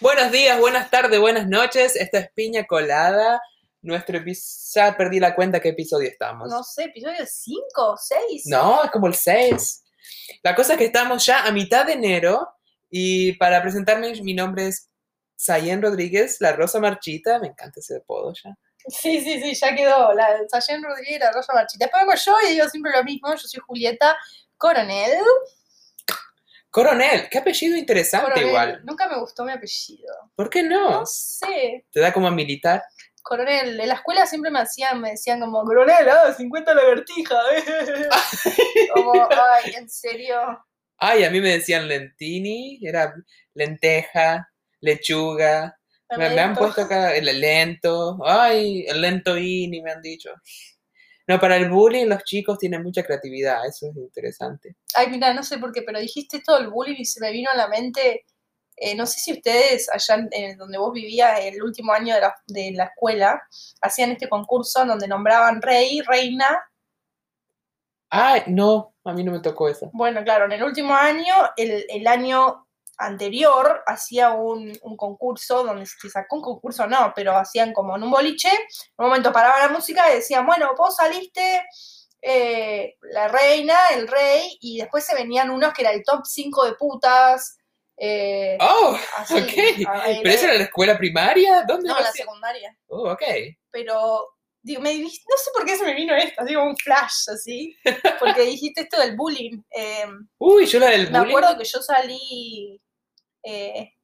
Buenos días, buenas tardes, buenas noches. Esta es Piña Colada. Nuestro episodio. Ya perdí la cuenta qué episodio estamos. No sé, episodio 5 o 6. No, es como el 6. La cosa es que estamos ya a mitad de enero y para presentarme mi nombre es Sayen Rodríguez, la Rosa Marchita. Me encanta ese apodo ya. Sí, sí, sí, ya quedó. La Sayen Rodríguez, la Rosa Marchita. Después yo y digo siempre lo mismo. Yo soy Julieta Coronel. Coronel, qué apellido interesante Coronel. igual. Nunca me gustó mi apellido. ¿Por qué no? No sé. Te da como a militar. Coronel, en la escuela siempre me hacían, me decían como, Coronel, ah, 50 lagartija. eh". como, ay, en serio. Ay, a mí me decían lentini, era lenteja, lechuga. Me, me han puesto acá el lento. Ay, el lento ini, me han dicho. No, para el bullying los chicos tienen mucha creatividad, eso es interesante. Ay, mira, no sé por qué, pero dijiste esto del bullying y se me vino a la mente. eh, no sé si ustedes, allá donde vos vivías, el último año de la, de la escuela, hacían este concurso en donde nombraban rey, reina. Ay, no, a mí no me tocó eso. Bueno, claro, en el último año, el, el año anterior, hacía un, un concurso donde se sacó un concurso, no, pero hacían como en un boliche. En un momento paraba la música y decían, bueno, vos saliste. eh, la reina, el rey, y después se venían unos que era el top 5 de putas, eh, Oh, así, ok. ¿Pero eso era la escuela primaria? ¿Dónde no, la secundaria. Oh, ok. Pero, digo, me, no sé por qué se me vino esto, digo, un flash así, porque dijiste esto del bullying. eh, Uy, yo la del me bullying. acuerdo que yo salí, eh,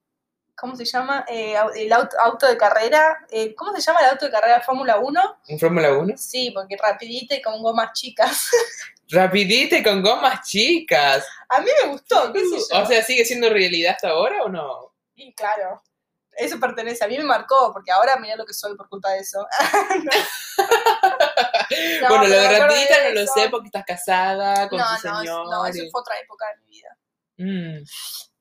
¿cómo se llama? Eh, el auto, auto de carrera, eh, ¿cómo se llama el auto de carrera Fórmula 1? ¿En Fórmula 1? Sí, porque rapidita y con gomas chicas. Rapidita y con gomas chicas. A mí me gustó, qué sé yo. O sea, ¿sigue siendo realidad hasta ahora o no? Y claro, eso pertenece, a mí me marcó, porque ahora mira lo que soy por culpa de eso. No, bueno, lo de rapidita de no lo sé porque estás casada con No, tu no, señor. no, eso fue otra época de mi vida. Mm.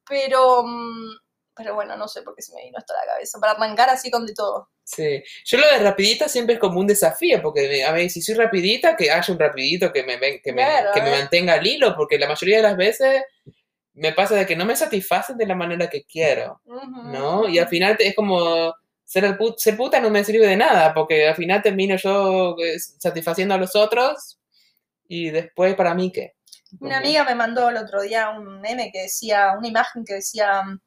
Pero, mm, pero bueno, no sé por qué se me vino esto a la cabeza, para arrancar así con de todo. Sí, yo lo de rapidita siempre es como un desafío, porque a ver, si soy rapidita, que haya un rapidito que me, ven- que me, Claro, que me mantenga al hilo, porque la mayoría de las veces me pasa de que no me satisfacen de la manera que quiero, ¿no? Y al final es como ser, el put- ser puta no me sirve de nada, porque al final termino yo eh, satisfaciendo a los otros y después para mí qué. Una amiga me mandó el otro día un meme que decía, una imagen que decía, mm,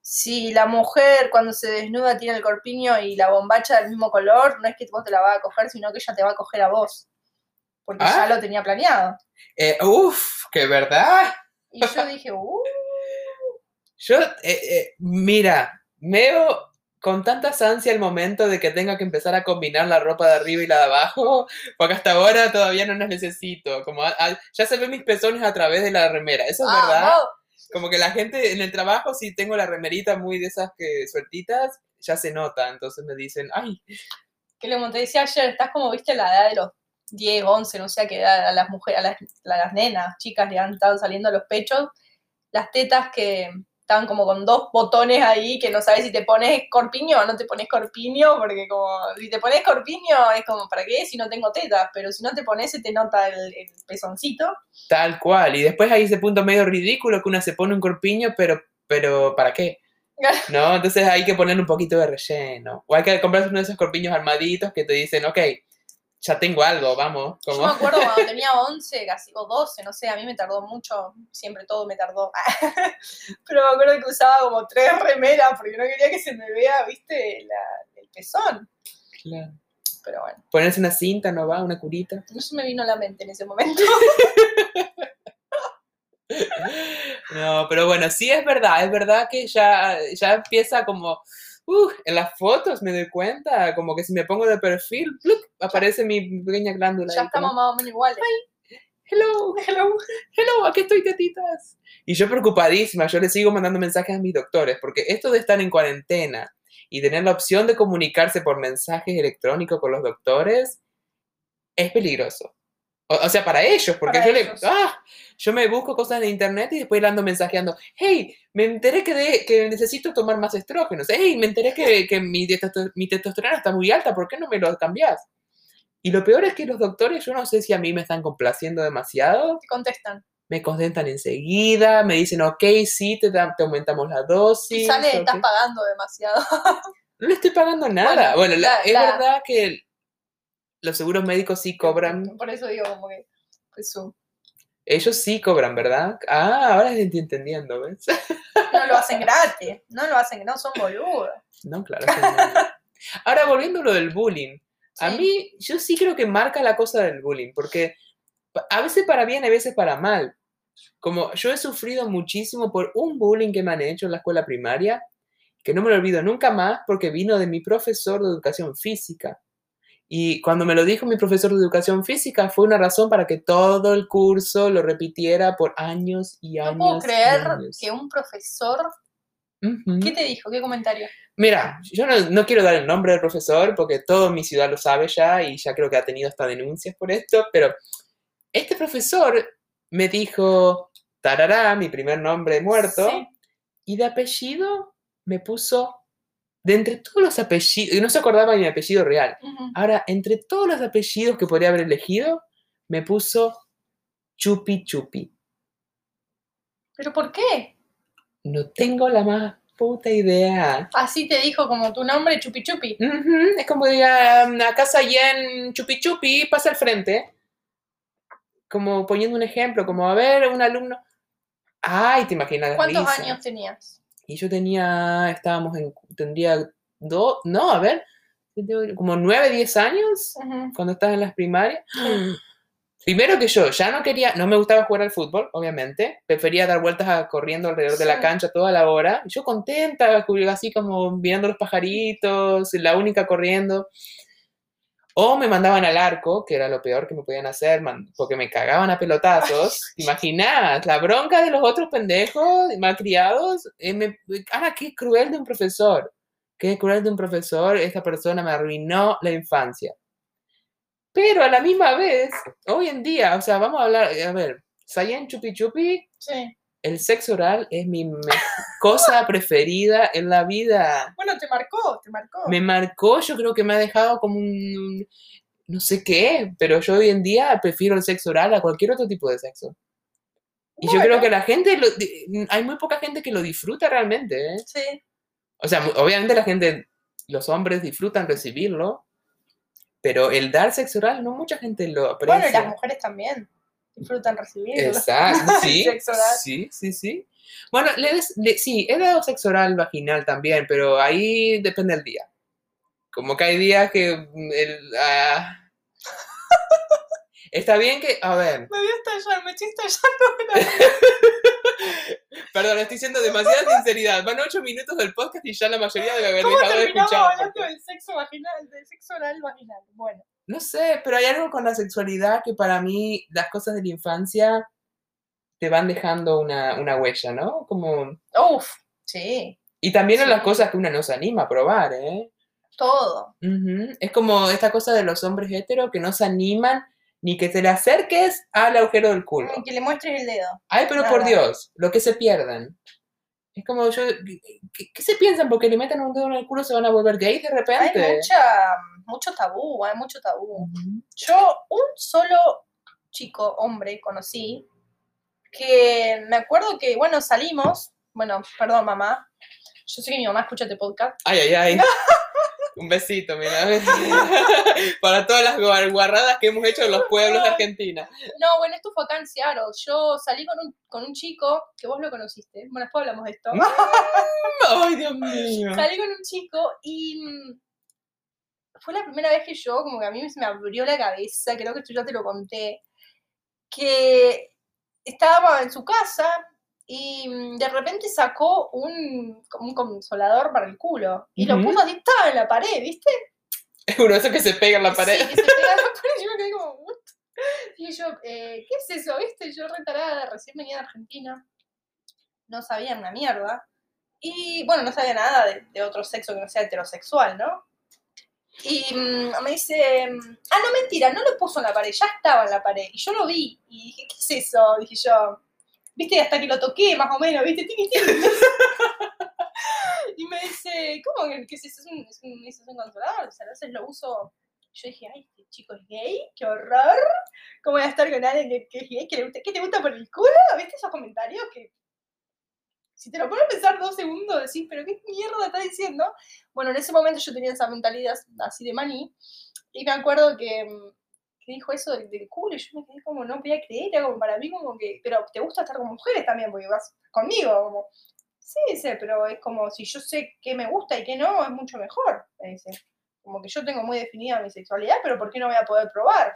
si la mujer cuando se desnuda tiene el corpiño y la bombacha del mismo color, no es que vos te la vas a coger, sino que ella te va a coger a vos. Porque Ah. ya lo tenía planeado. Eh, uf, que verdad. Y yo dije, uh, Yo, eh, eh, mira, veo con tantas ansia el momento de que tenga que empezar a combinar la ropa de arriba y la de abajo, porque hasta ahora todavía no las necesito. Como a- a- ya se ven mis pezones a través de la remera, eso es ah, verdad. no. Como que la gente en el trabajo, si tengo la remerita muy de esas que sueltitas, ya se nota. Entonces me dicen, ay, que como te decía ayer, estás como, viste, la edad de los 10, 11, no sé a qué edad, a las mujeres, a las, a las nenas, chicas le han estado saliendo los pechos, las tetas que estaban como con dos botones ahí, que no sabes si te pones corpiño o no te pones corpiño, porque como, si te pones corpiño es como, ¿para qué? Si no tengo tetas, pero si no te pones se te nota el, el pezoncito. tal cual. Y después hay ese punto medio ridículo que una se pone un corpiño, pero, pero ¿para qué? ¿no? Entonces hay que poner un poquito de relleno. O hay que comprarse uno de esos corpiños armaditos que te dicen, ok, ya tengo algo, vamos. Yo me Como... acuerdo cuando tenía 11, casi, o 12, no sé, a mí me tardó mucho, siempre todo me tardó. Pero me acuerdo que usaba como tres remeras porque no quería que se me vea, viste, la- el pezón. Claro. Pero bueno, Ponerse una cinta, ¿no va? Una curita. no se me vino a la mente en ese momento. No, pero bueno, sí es verdad, es verdad que ya, ya empieza como, uh, en las fotos me doy cuenta, como que si me pongo de perfil, ¡plup! aparece mi pequeña glándula. ya ahí, como, estamos más o menos iguales. hello, hello, hello, aquí estoy, tetitas. Y yo preocupadísima, yo le sigo mandando mensajes a mis doctores, porque esto de estar en cuarentena y tener la opción de comunicarse por mensajes electrónicos con los doctores es peligroso. O, o sea, para ellos, porque Para yo, le, ah, yo me busco cosas en internet y después le ando mensajeando, hey, me enteré que, de- que necesito tomar más estrógenos, hey, me enteré que, que mi, testo- mi testosterona está muy alta, ¿por qué no me lo cambias? Y lo peor es que los doctores, yo no sé si a mí me están complaciendo demasiado, Te contestan. me contentan enseguida, me dicen, ok, sí, te, da- te aumentamos la dosis. Y sale, ok". estás pagando demasiado. No le estoy pagando nada. Bueno, Bueno, la- la- es la- verdad que los seguros médicos sí cobran, Por eso digo como que eso. ellos sí cobran, ¿verdad? Ah, ahora estoy entendiendo, ¿ves? No lo hacen gratis. No lo hacen, no son boludos. No, claro. que no. Ahora, volviendo a lo del bullying. A mí, yo sí creo que marca la cosa del bullying, porque a veces para bien, a veces para mal. Como yo he sufrido muchísimo por un bullying que me han hecho en la escuela primaria, que no me lo olvido nunca más porque vino de mi profesor de educación física. Y cuando me lo dijo mi profesor de educación física, fue una razón para que todo el curso lo repitiera por años y años. No puedo creer años. que un profesor. Ujú. ¿Qué te dijo? ¿Qué comentario? Mira, yo no, no quiero dar el nombre del profesor porque todo mi ciudad lo sabe ya y ya creo que ha tenido hasta denuncias por esto, pero este profesor me dijo, tarará, mi primer nombre muerto, Sí. y de apellido me puso, de entre todos los apellidos, y no se acordaba de mi apellido real, ahora, entre todos los apellidos que podría haber elegido, me puso Chupi Chupi. ¿Pero por qué? No tengo la más puta idea. Así te dijo como tu nombre, Chupi Chupi. Ujú, Es como diga, "Um, acá en Chupi Chupi, pasa al frente. Como poniendo un ejemplo, como a ver, un alumno. Ay, te imaginas la ¿Cuántos risa. años tenías? Y yo tenía, estábamos en, tendría dos, no, a ver, como nueve, diez años cuando estás en las primarias. Primero que yo ya no quería, no me gustaba jugar al fútbol, obviamente. Prefería dar vueltas a- corriendo alrededor de la cancha toda la hora. Yo contenta, así como mirando los pajaritos, la única corriendo. O me mandaban al arco, que era lo peor que me podían hacer, porque me cagaban a pelotazos. ¿Te imaginás? La bronca de los otros pendejos malcriados. Eh, me- ahora, qué cruel de un profesor. Qué cruel de un profesor. Esta persona me arruinó la infancia. Pero a la misma vez, hoy en día, o sea, vamos a hablar, a ver, Sayen Chupi Chupi, Sí. El sexo oral es mi cosa preferida en la vida. Bueno, te marcó, te marcó. Me marcó, yo creo que me ha dejado como un, no sé qué, pero yo hoy en día prefiero el sexo oral a cualquier otro tipo de sexo. Y yo creo que la gente, lo- hay muy poca gente que lo disfruta realmente, ¿eh? Sí. O sea, obviamente la gente, los hombres disfrutan recibirlo, pero el dar sexo oral no mucha gente lo aprecia. Bueno, y las mujeres también disfrutan recibirlo. Exacto, sí, Sexo oral. sí, sí, sí. Bueno, le des- le- sí, he dado sexo oral vaginal también, pero ahí depende del día. Como que hay días que el, ah, está bien que, a ver, Me voy a estallar, me estoy estallando. perdón, estoy siendo demasiada sinceridad. Van ocho minutos del podcast y ya la mayoría debe haber ¿Cómo dejado de terminamos escuchar. hablando porque- del sexo vaginal, del sexo oral vaginal? Bueno, No sé, pero hay algo con la sexualidad que para mí las cosas de la infancia te van dejando una, una huella, ¿no? Como... uff, sí, Y también en las Sí. cosas que uno no se anima a probar, ¿eh? todo. Ujú, Es como esta cosa de los hombres heteros que no se animan ni que te le acerques al agujero del culo. Que le muestres el dedo. Ay, pero por. Dios, lo que se pierden. Es como yo, ¿qué, qué se piensan? Porque le meten un dedo en el culo se van a volver gays de Hay repente. mucha, mucho tabú, hay mucho tabú. Yo un solo chico, hombre, conocí, que me acuerdo que, bueno, salimos, bueno, perdón mamá, yo sé que mi mamá escucha este podcast, Ay, ay, ay. Un besito, mira. Para todas las guar- guarradas que hemos hecho en los pueblos de Argentina. No, bueno, esto fue acá en Seattle. Yo salí con un, con un chico que vos lo conociste. Bueno, después hablamos de esto. Ay, Dios mío. Salí con un chico y mm, fue la primera vez que yo, como que a mí se me abrió la cabeza, creo que esto ya te lo conté, que estaba en su casa y mm, de repente sacó un, consolador para el culo y lo puso estaba en la pared, ¿viste? Uno de esos que se pega en la pared. Sí, que se pega en la pared y yo me quedé como, ¿what? Y yo, eh, ¿qué es eso? ¿Viste? Yo retarada, recién venía de Argentina, no sabía una mierda. Y bueno, no sabía nada de, de otro sexo que no sea heterosexual, ¿no? Y mm, me dice, ah, no, mentira, no lo puso en la pared, ya estaba en la pared. Y yo lo vi y dije, ¿qué es eso? Dije yo, ¿viste? Hasta que lo toqué, más o menos, ¿viste? Tiqui, tiqui. y me dice, ¿cómo que qué es? Es un, es un, es un consolador, o sea, a veces lo uso. Yo dije, ay, este chico es gay, qué horror. ¿Cómo voy a estar con alguien que, que, que, que le gusta, que te gusta por el culo? ¿Viste esos comentarios que si te lo pones a pensar dos segundos, decís, pero qué mierda está diciendo. Bueno, en ese momento yo tenía esa mentalidad así de maní, y me acuerdo que, mm, que dijo eso del, del culo, y yo me quedé como, no podía creer, era como para mí como que, pero te gusta estar con mujeres también, porque vas conmigo, como, sí, dice, pero es como, si yo sé qué me gusta y qué no, es mucho mejor, me dice. Como que yo tengo muy definida mi sexualidad, pero ¿por qué no voy a poder probar?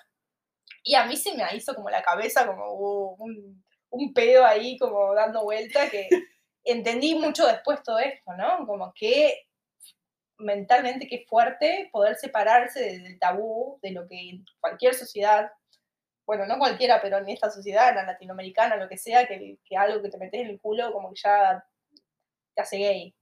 Y a mí se me hizo como la cabeza, como uh, un, un pedo ahí, como dando vuelta, que entendí mucho después todo esto, ¿no? Como que mentalmente qué fuerte poder separarse del tabú, de lo que en cualquier sociedad, bueno, no cualquiera, pero en esta sociedad, en la latinoamericana, lo que sea, que, que algo que te metes en el culo como que ya te hace gay.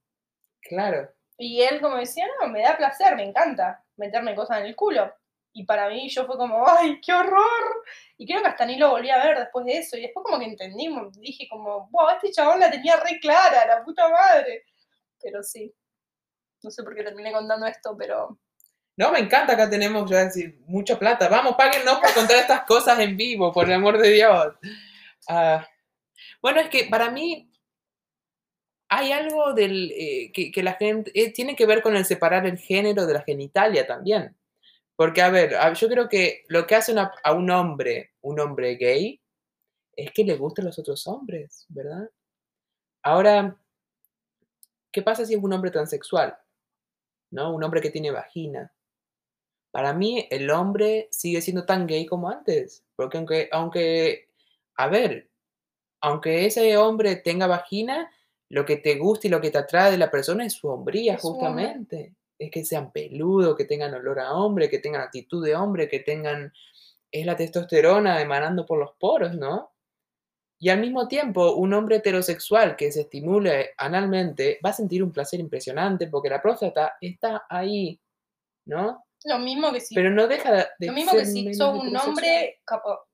Claro. Y él como decía, no, me da placer, me encanta meterme cosas en el culo. Y para mí yo fue como, ¡ay, qué horror! Y creo que hasta ni lo volví a ver después de eso. Y después como que entendimos, dije como, wow, este chabón la tenía re clara, la puta madre. Pero sí, no sé por qué terminé contando esto, pero... No, me encanta, acá tenemos mucha plata. Vamos, páguennos por contar estas cosas en vivo, por el amor de Dios. Ah, bueno, es que para mí hay algo del, eh, que, la gente, eh, tiene que ver con el separar el género de la genitalia también. Porque, a ver, yo creo que lo que hace a un hombre, un hombre gay, es que le gustan los otros hombres, ¿verdad? Ahora, ¿qué pasa si es un hombre transexual? ¿No? Un hombre que tiene vagina. Para mí, el hombre sigue siendo tan gay como antes. Porque aunque, aunque, a ver, aunque ese hombre tenga vagina, lo que te gusta y lo que te atrae de la persona es su hombría, Es su hombre. justamente. Es que sean peludos, que tengan olor a hombre, que tengan actitud de hombre, que tengan... Es la testosterona emanando por los poros, ¿no? Y al mismo tiempo, un hombre heterosexual que se estimule analmente va a sentir un placer impresionante porque la próstata está ahí, ¿no? Lo mismo que si, Pero no deja de lo mismo ser que si sos un hombre, capo,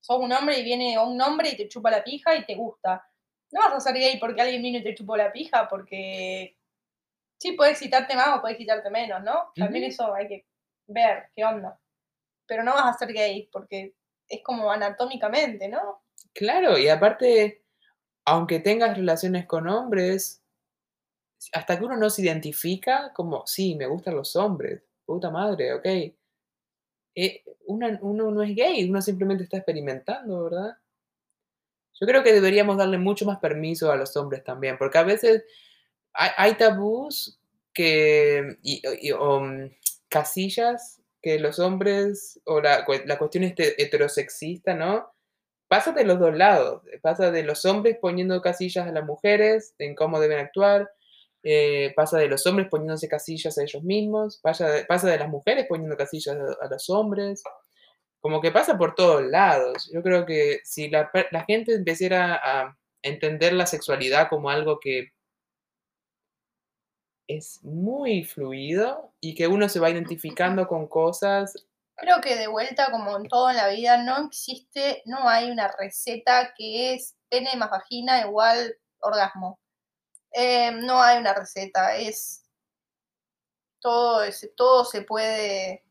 sos un hombre y viene un hombre y te chupa la pija y te gusta. No vas a ser gay porque alguien vino y te chupó la pija, porque sí, puede excitarte más o puede excitarte menos, ¿no? También eso hay que ver qué onda. Pero no vas a ser gay porque es como anatómicamente, ¿no? Claro, y aparte, aunque tengas relaciones con hombres, hasta que uno no se identifica como, sí, me gustan los hombres, puta madre, ok. Eh, uno no es gay, uno simplemente está experimentando, ¿verdad? Yo creo que deberíamos darle mucho más permiso a los hombres también, porque a veces hay, tabús que, y, mm, casillas que los hombres, o la, la cuestión este heterosexista, ¿no? Pasa de los dos lados, pasa de los hombres poniendo casillas a las mujeres en cómo deben actuar, eh, pasa de los hombres poniéndose casillas a ellos mismos, pasa de, pasa de las mujeres poniendo casillas a, los hombres, como que pasa por todos lados. Yo creo que si la gente empezara a entender la sexualidad como algo que es muy fluido y que uno se va identificando con cosas, Creo que de vuelta, como en todo en la vida, no existe, no hay una receta que es pene más vagina igual orgasmo. Eh, no hay una receta, es todo, es- todo se puede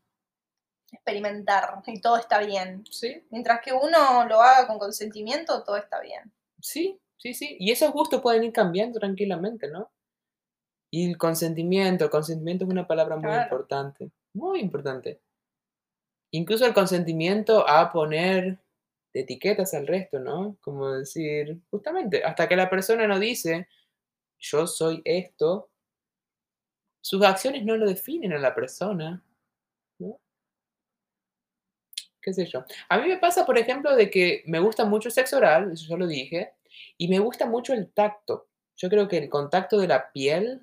experimentar y todo está bien. ¿sí? Mientras que uno lo haga con consentimiento, todo está bien. Sí, sí, sí. Y esos gustos pueden ir cambiando tranquilamente, ¿no? Y el consentimiento, el consentimiento es una palabra muy Claro. importante, muy importante. Incluso el consentimiento a poner etiquetas al resto, ¿no? Como decir, justamente, hasta que la persona no dice, yo soy esto, sus acciones no lo definen a la persona, ¿no? qué sé yo. A mí me pasa, por ejemplo, de que me gusta mucho el sexo oral, eso ya lo dije, y me gusta mucho el tacto. Yo creo que el contacto de la piel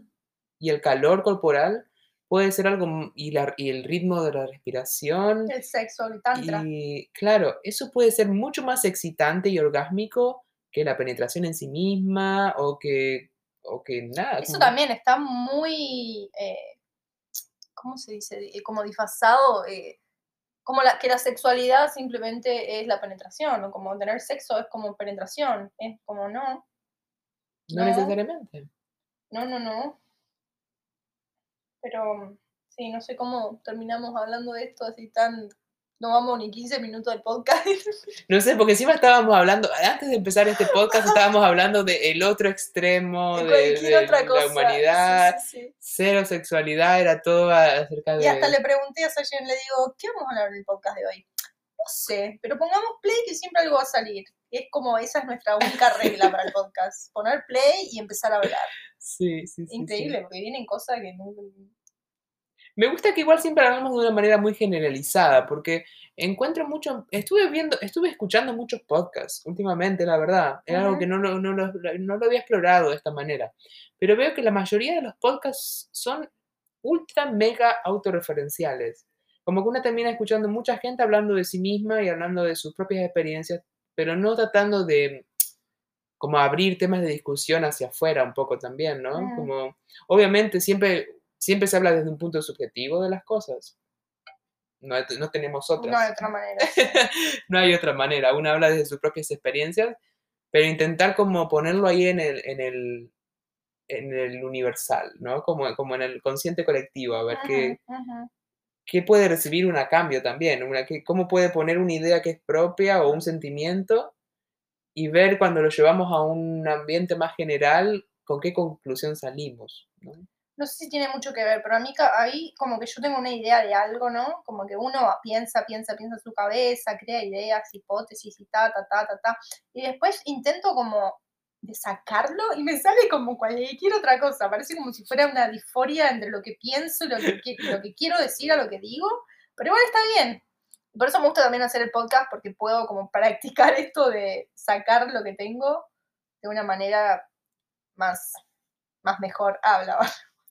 y el calor corporal puede ser algo, y, la- y el ritmo de la respiración, El sexo, el tantra. y claro, eso puede ser mucho más excitante y orgásmico que la penetración en sí misma o que, o que nada. Eso como- también está muy, eh, ¿cómo se dice? Eh, Como disfrazado, eh, como la, que la sexualidad simplemente es la penetración, o como tener sexo es como penetración, es como no, No no. necesariamente. no, no, no. Pero sí, no sé cómo terminamos hablando de esto así tan No vamos ni 15 minutos del podcast. No sé, porque encima estábamos hablando, antes de empezar este podcast, estábamos hablando del otro extremo De de, cualquier de otra cosa. la humanidad, Sí, sí, sí. cero sexualidad, era todo acerca de... Y hasta le pregunté a Sayen, le digo, ¿qué vamos a hablar en el podcast de hoy? No sé, pero pongamos play que siempre algo va a salir. Es como, esa es nuestra única regla para el podcast. Poner play y empezar a hablar. Sí, sí, sí, sí. Increíble, porque vienen cosas que no... Me gusta que igual siempre hablamos de una manera muy generalizada, porque encuentro mucho, estuve viendo, estuve escuchando muchos podcasts últimamente, la verdad, era algo que no lo, no, lo, no lo había explorado de esta manera, pero veo que la mayoría de los podcasts son ultra mega autorreferenciales, como que uno termina escuchando mucha gente hablando de sí misma y hablando de sus propias experiencias, pero no tratando de como abrir temas de discusión hacia afuera un poco también, ¿no? Como, obviamente siempre, siempre se habla desde un punto subjetivo de las cosas. No, hay- no tenemos otras. No de otra manera. no hay otra manera. Uno habla desde sus propias experiencias, pero intentar como ponerlo ahí en el, en el, en el universal, ¿no? Como, como en el consciente colectivo, a ver qué, qué puede recibir una cambio también, una, qué- cómo puede poner una idea que es propia o un sentimiento y ver cuando lo llevamos a un ambiente más general con qué conclusión salimos. ¿no? No sé si tiene mucho que ver, pero a mí ahí como que yo tengo una idea de algo, ¿no? Como que uno piensa, piensa, piensa en su cabeza, crea ideas, hipótesis y ta, ta, ta, ta, ta. Y después intento como de sacarlo y me sale como cualquier otra cosa. Parece como si fuera una disforia entre lo que pienso lo que, lo que quiero decir a lo que digo. Pero igual está bien. Por eso me gusta también hacer el podcast porque puedo como practicar esto de sacar lo que tengo de una manera más, más mejor. Habla.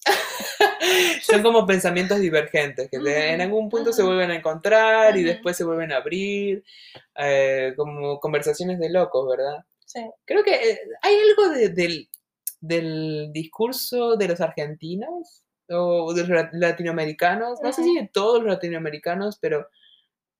Son como pensamientos divergentes que de- en algún punto se vuelven a encontrar y después se vuelven a abrir, eh, como conversaciones de locos, ¿verdad? Sí. Creo que eh, hay algo de- del, del discurso de los argentinos o de los lat- latinoamericanos, no sé si de todos los latinoamericanos, pero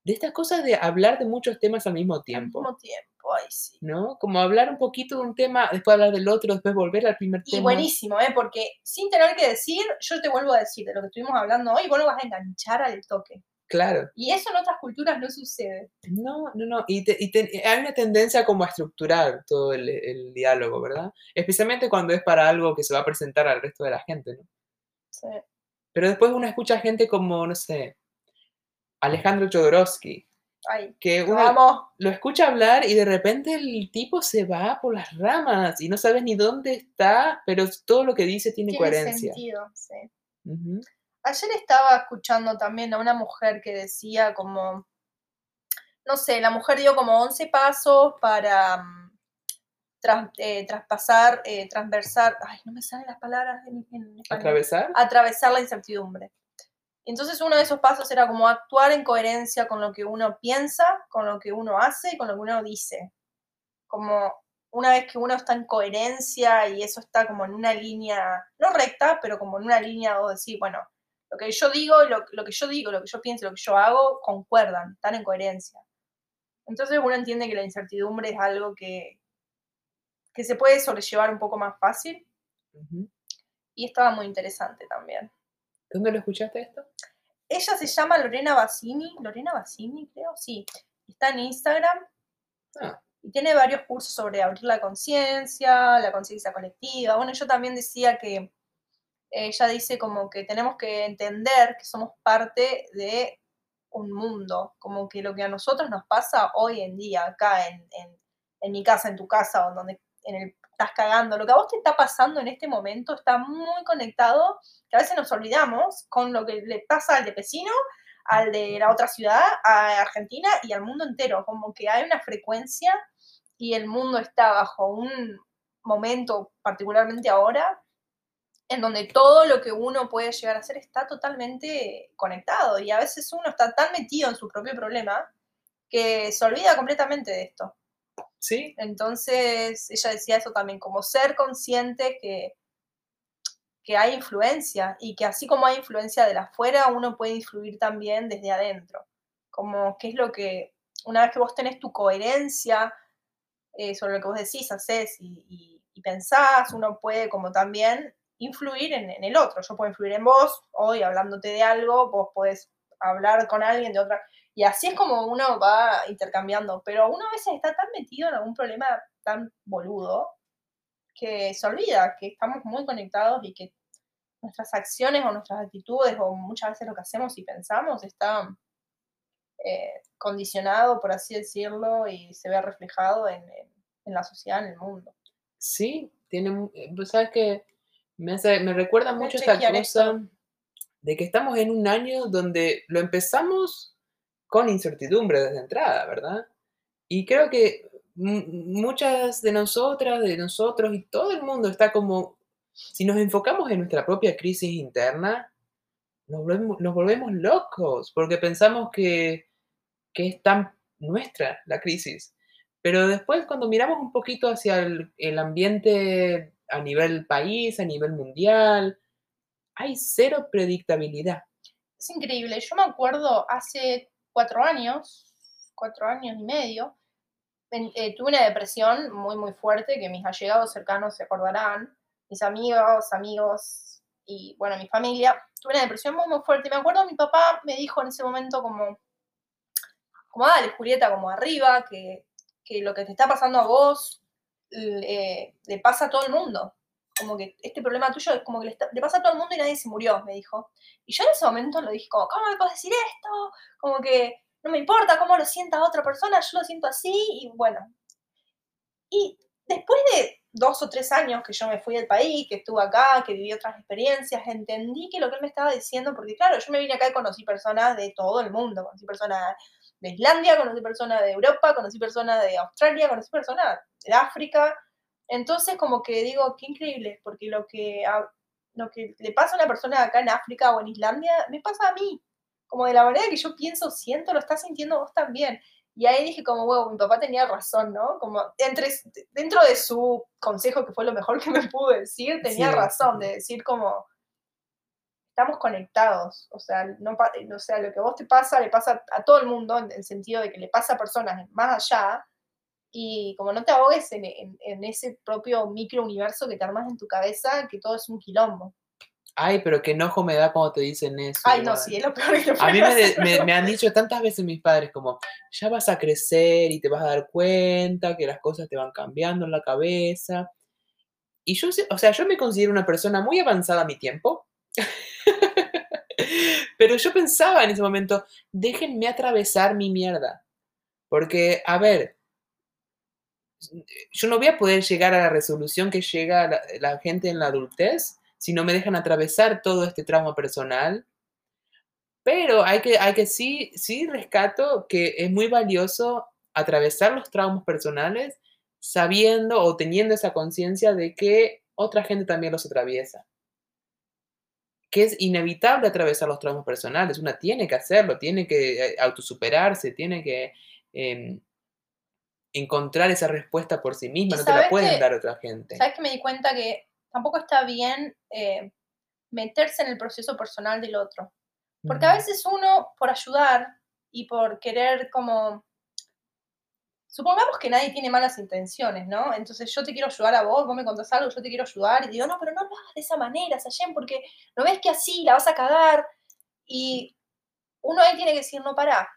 de estas cosas de hablar de muchos temas al mismo Al tiempo, mismo tiempo, ay sí. ¿no? Como hablar un poquito de un tema, después hablar del otro, después volver al primer Y tema. buenísimo, ¿eh? Porque sin tener que decir, yo te vuelvo a decir de lo que estuvimos hablando hoy, vos lo vas a enganchar al toque. Claro. Y eso en otras culturas no sucede. No, no, no. Y, te- y te- hay una tendencia como a estructurar todo el, el diálogo, ¿verdad? Especialmente cuando es para algo que se va a presentar al resto de la gente, ¿no? Sí. Pero después uno escucha gente como, no sé, Alejandro Jodorowsky, Ay, que uno vamos. lo escucha hablar y de repente el tipo se va por las ramas y no sabes ni dónde está, pero todo lo que dice tiene, Tiene coherencia. sentido, sí. Ujú. Ayer estaba escuchando también a una mujer que decía como, no sé, la mujer dio como 11 pasos para mm, eh, traspasar, eh, transversar, ay, no me salen las palabras en, en español. ¿Atravesar? atravesar la incertidumbre. Entonces uno de esos pasos era como actuar en coherencia con lo que uno piensa, con lo que uno hace y con lo que uno dice. Como una vez que uno está en coherencia y eso está como en una línea, no recta, pero como en una línea o decir, bueno, lo que yo digo, lo, lo que yo digo, lo que yo pienso, lo que yo hago, concuerdan, están en coherencia. Entonces uno entiende que la incertidumbre es algo que, que se puede sobrellevar un poco más fácil Ujú. y estaba muy interesante también. ¿Dónde lo escuchaste esto? Ella se llama Lorena Bassini, Lorena Bassini creo, sí, está en Instagram Ah, y tiene varios cursos sobre abrir la conciencia, la conciencia colectiva. Bueno, yo también decía que ella dice como que tenemos que entender que somos parte de un mundo, como que lo que a nosotros nos pasa hoy en día, acá en, en- en mi casa, en tu casa, o en donde en el, estás cagando, lo que a vos te está pasando en este momento está muy conectado, que a veces nos olvidamos con lo que le pasa al de vecino, al de la otra ciudad, a Argentina y al mundo entero, como que hay una frecuencia y el mundo está bajo un momento, particularmente ahora, en donde todo lo que uno puede llegar a hacer está totalmente conectado. Y a veces uno está tan metido en su propio problema que se olvida completamente de esto. Sí, Entonces, ella decía eso también, como ser consciente que, que hay influencia y que así como hay influencia de afuera, uno puede influir también desde adentro. Como qué es lo que, una vez que vos tenés tu coherencia eh, sobre lo que vos decís, haces y, y- y pensás, uno puede como también influir en, en el otro. Yo puedo influir en vos, hoy hablándote de algo, vos podés hablar con alguien de otra. Y así es como uno va intercambiando, pero uno a veces está tan metido en algún problema tan boludo que se olvida que estamos muy conectados y que nuestras acciones o nuestras actitudes o muchas veces lo que hacemos y pensamos está eh, condicionado, por así decirlo, y se ve reflejado en, en la sociedad, en el mundo. Sí, tiene, eh, pues sabes que me, me recuerda mucho esta cosa de que estamos en un año donde lo empezamos con incertidumbre desde entrada, ¿verdad? Y creo que muchas de nosotras, de nosotros y todo el mundo está como, si nos enfocamos en nuestra propia crisis interna, nos volvemos, nos volvemos locos porque pensamos que, que es tan nuestra la crisis. Pero después cuando miramos un poquito hacia el, el ambiente a nivel país, a nivel mundial, hay cero predictabilidad. Es increíble. Yo me acuerdo hace cuatro años, cuatro años y medio, eh, tuve una depresión muy, muy fuerte que mis allegados cercanos se acordarán, mis amigos, amigos y, bueno, mi familia. Tuve una depresión muy, muy fuerte. Me acuerdo, mi papá me dijo en ese momento como, como dale, Julieta, como arriba, que, que lo que te está pasando a vos le, le pasa a todo el mundo como que este problema tuyo es como que le, pasa a todo el mundo y nadie se murió, me dijo. Y yo en ese momento lo dije como, ¿cómo me puedes decir esto? Como que no me importa cómo lo sienta otra persona, yo lo siento así y bueno. Y después de dos o tres años que yo me fui del país, que estuve acá, que viví otras experiencias, entendí que lo que él me estaba diciendo, porque claro, yo me vine acá y conocí personas de todo el mundo, conocí personas de Islandia, conocí personas de Europa, conocí personas de Australia, conocí personas de África, entonces, como que digo, qué increíble, porque lo que, lo que le pasa a una persona acá en África o en Islandia, me pasa a mí. Como de la manera que yo pienso, siento, lo estás sintiendo vos también. Y ahí dije como, huevo, mi papá tenía razón, ¿no? Como entre, dentro de su consejo, que fue lo mejor que me pudo decir, tenía razón de decir como, estamos conectados. O sea, no, o sea, lo que a vos te pasa, le pasa a todo el mundo, en el sentido de que le pasa a personas más allá, y como no te ahogues en, en, ese propio microuniverso que te armas en tu cabeza, que todo es un quilombo. Ay, pero qué enojo me da cuando te dicen eso. Ay, no, sí, es lo peor que A mí me, me, han dicho tantas veces mis padres como, ya vas a crecer y te vas a dar cuenta que las cosas te van cambiando en la cabeza. Y yo, o sea, yo me considero una persona muy avanzada a mi tiempo. pero yo pensaba en ese momento, déjenme atravesar mi mierda. Porque, a ver, yo no voy a poder llegar a la resolución que llega la, gente en la adultez si no me dejan atravesar todo este trauma personal. Pero hay que, hay que sí, sí rescato que es muy valioso atravesar los traumas personales sabiendo o teniendo esa conciencia de que otra gente también los atraviesa. Que es inevitable atravesar los traumas personales. Una tiene que hacerlo, tiene que eh, autosuperarse, tiene que em, encontrar esa respuesta por sí misma, no te la pueden dar otra gente. ¿Sabes que me di cuenta que tampoco está bien eh, meterse en el proceso personal del otro? Porque a veces uno, por ayudar y por querer como... Supongamos que nadie tiene malas intenciones, ¿no? Entonces yo te quiero ayudar a vos, vos me contás algo, yo te quiero ayudar, y digo, no, pero no lo hagas de esa manera, Sayen, porque no ves que así la vas a cagar. Y uno ahí tiene que decir, no, pará,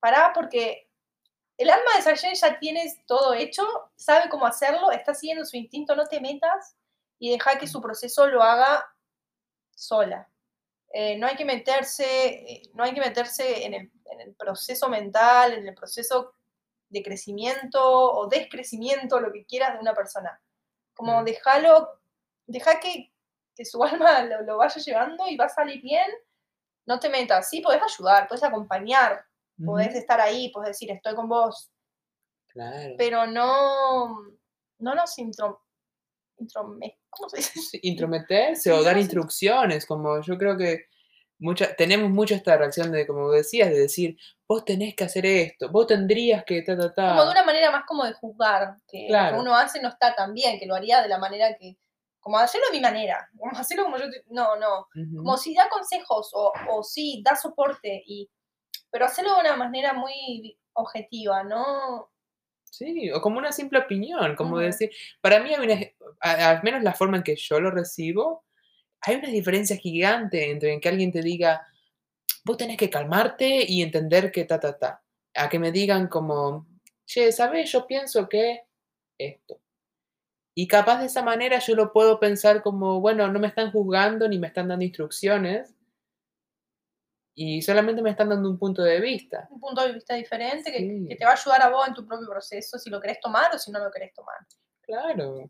pará porque el alma de Sargent ya tienes todo hecho, sabe cómo hacerlo, está siguiendo su instinto, no te metas y deja que su proceso lo haga sola. Eh, no hay que meterse, eh, no hay que meterse en el, proceso mental, en el proceso de crecimiento o descrecimiento, lo que quieras de una persona. Como mm. déjalo, deja que, su alma lo, lo, vaya llevando y va a salir bien. No te metas, sí, podés ayudar, puedes acompañar, Podés estar ahí, podés decir, estoy con vos. Claro. Pero no, no nos intro, ¿cómo se dice? Intrometerse o dar instrucciones, como yo creo que mucha, tenemos mucho esta reacción de, como decías, de decir, vos tenés que hacer esto, vos tendrías que, ta, ta, ta. Como de una manera más como de juzgar, que lo que uno hace no está tan bien, que lo haría de la manera que, como hacerlo de mi manera, como hacerlo como yo, no, no, como si da consejos o, o sí da soporte y pero hacerlo de una manera muy objetiva, ¿no? Sí, o como una simple opinión, como decir, para mí hay una, al menos la forma en que yo lo recibo, hay una diferencia gigante entre que alguien te diga, vos tenés que calmarte y entender que ta, ta, ta. A que me digan como, che, ¿sabes? Yo pienso que esto. Y capaz de esa manera yo lo puedo pensar como, bueno, no me están juzgando ni me están dando instrucciones y solamente me están dando un punto de vista. Un punto de vista diferente que, Sí. que te va a ayudar a vos en tu propio proceso, si lo querés tomar o si no lo querés tomar. Claro.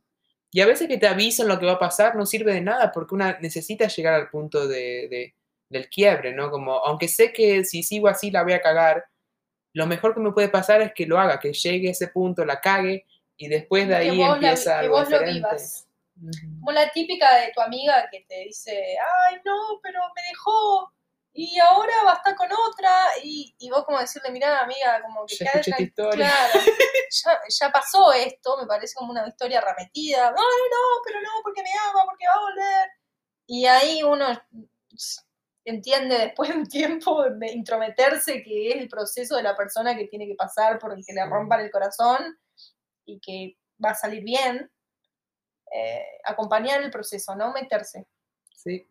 Y a veces que te avisen lo que va a pasar no sirve de nada porque una necesita llegar al punto de, de- del quiebre, ¿no? Como, aunque sé que si sigo así la voy a cagar, lo mejor que me puede pasar es que lo haga, que llegue a ese punto, la cague y después de ahí vos, la- empieza que algo vos lo vivas. Como la típica de tu amiga que te dice, ay, no, pero me dejó y ahora va a estar con otra. Y, y vos como decirle, mirá, amiga, como que Ya historia. Claro, ya, ya pasó esto, me parece como una historia repetida. No, no, no, pero no, porque me ama, porque va a volver. Y ahí uno entiende después de un tiempo de intrometerse que es el proceso de la persona que tiene que pasar por el que le rompan el corazón y que va a salir bien. Eh, acompañar el proceso, no meterse, Sí.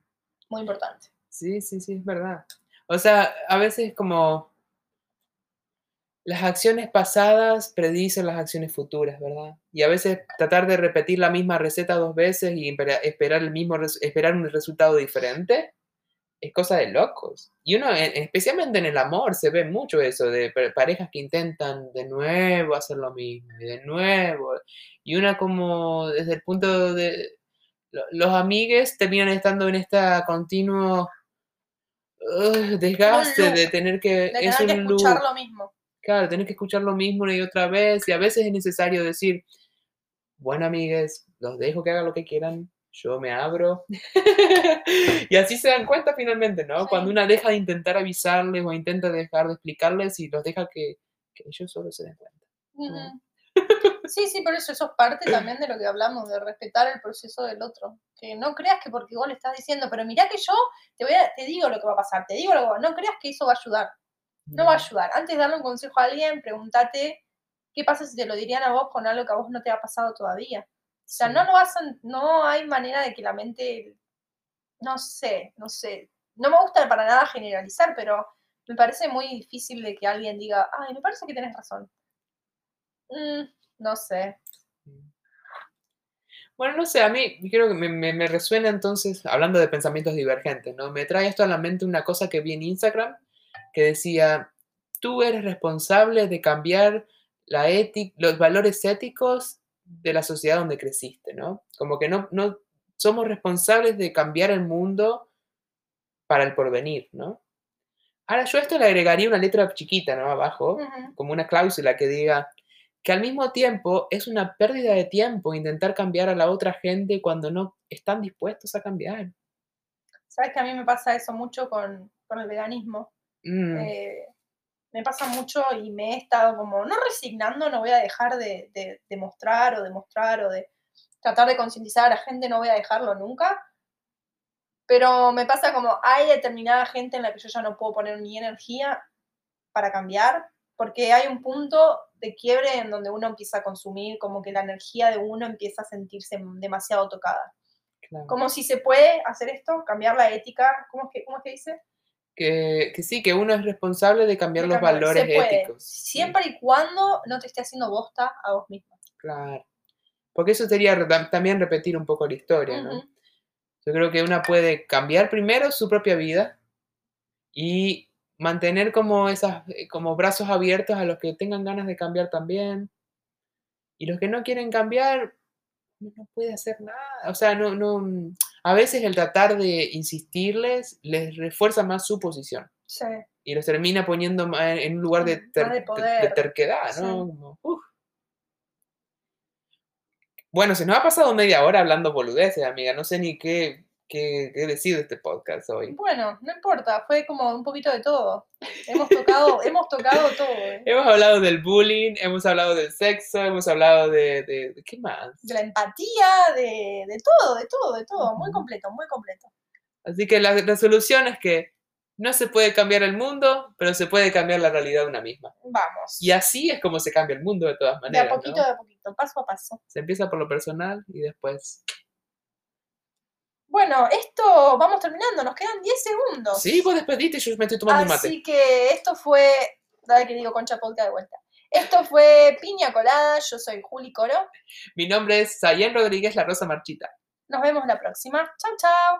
muy importante. Sí, sí, sí, es verdad. O sea, a veces como las acciones pasadas predicen las acciones futuras, ¿verdad? Y a veces tratar de repetir la misma receta dos veces y espera- esperar el mismo esperar un resultado diferente es cosa de locos. Y uno, en- especialmente en el amor, se ve mucho eso de pa- parejas que intentan de nuevo hacer lo mismo y de nuevo. Y una como desde el punto de lo- los amigues terminan estando en esta continuo ugh, desgaste de tener que De es que escuchar loop. lo mismo. Claro, tener que escuchar lo mismo una y otra vez y a veces es necesario decir, bueno, amigues, los dejo que hagan lo que quieran, yo me abro. y así se dan cuenta finalmente, ¿no? Sí. Cuando una deja de intentar avisarles o intenta dejar de explicarles y los deja que, que ellos solo se den cuenta. Sí, sí, por eso eso es parte también de lo que hablamos, de respetar el proceso del otro. Que no creas que porque vos le estás diciendo, pero mirá que yo te, voy a, te digo lo que va a pasar, te digo lo que va No creas que eso va a ayudar. No va a ayudar. Antes de darle un consejo a alguien, pregúntate qué pasa si te lo dirían a vos con algo que a vos no te ha pasado todavía. O sea, Sí. no lo vas a- no hay manera de que la mente, no sé, no sé. No me gusta para nada generalizar, pero me parece muy difícil de que alguien diga, ay, me parece que tenés razón. Mm, no sé. Bueno, no sé, a mí creo que me, me- me resuena entonces, hablando de pensamientos divergentes, ¿no? Me trae esto a la mente una cosa que vi en Instagram que decía, tú eres responsable de cambiar la ética, los valores éticos de la sociedad donde creciste, ¿no? Como que no, no somos responsables de cambiar el mundo para el porvenir, ¿no? Ahora yo a esto le agregaría una letra chiquita, ¿no? Abajo, como una cláusula que diga que al mismo tiempo es una pérdida de tiempo intentar cambiar a la otra gente cuando no están dispuestos a cambiar. Sabes que a mí me pasa eso mucho con, con el veganismo. Mm, Eh, me pasa mucho y me he estado como, no resignando, no voy a dejar de, de, de mostrar o de mostrar o de tratar de concientizar a la gente, no voy a dejarlo nunca. Pero me pasa como, hay determinada gente en la que yo ya no puedo poner mi energía para cambiar, porque hay un punto de quiebre en donde uno empieza a consumir, como que la energía de uno empieza a sentirse demasiado tocada. claro. Como si se puede hacer esto, cambiar la ética, ¿cómo es que, cómo es que dice? Que, que sí, que uno es responsable de cambiar de los valores éticos. sí, Siempre y cuando no te esté haciendo bosta a vos mismo. claro. Porque eso sería también repetir un poco la historia. Yo creo que una puede cambiar primero su propia vida y mantener como esas, eh, como brazos abiertos a los que tengan ganas de cambiar también. Y los que no quieren cambiar, no puede hacer nada. O sea, no, no, mm, a veces el tratar de insistirles les refuerza más su posición Sí, y los termina poniendo ma- en un lugar de, Mm, ter- de de terquedad, Sí. ¿no? Como, uf. Bueno, se nos ha pasado media hora hablando boludeces, amiga. No sé ni qué, qué, qué decir de este podcast hoy. Bueno, no importa, fue como un poquito de todo. Hemos tocado, hemos tocado todo. ¿eh? Hemos hablado del bullying, hemos hablado del sexo, hemos hablado de... de- de- ¿Qué más? De la empatía, de, de todo, de todo, de todo. Muy completo, muy completo. Así que la resolución es que no se puede cambiar el mundo, pero se puede cambiar la realidad una misma. Vamos. Y así es como se cambia el mundo de todas de a maneras. poquito, ¿no? de a poquito, paso a paso. Se empieza por lo personal y después Bueno, esto vamos terminando, nos quedan 10 segundos. Sí, vos despedite, yo me estoy tomando un mate. Así que esto fue. Dale que digo Concha Podcast de vuelta. Esto fue Piña Colada, yo soy Juli Coro. Mi nombre es Sayen Rodríguez La Rosa Marchita. Nos vemos la próxima. Chau, chau.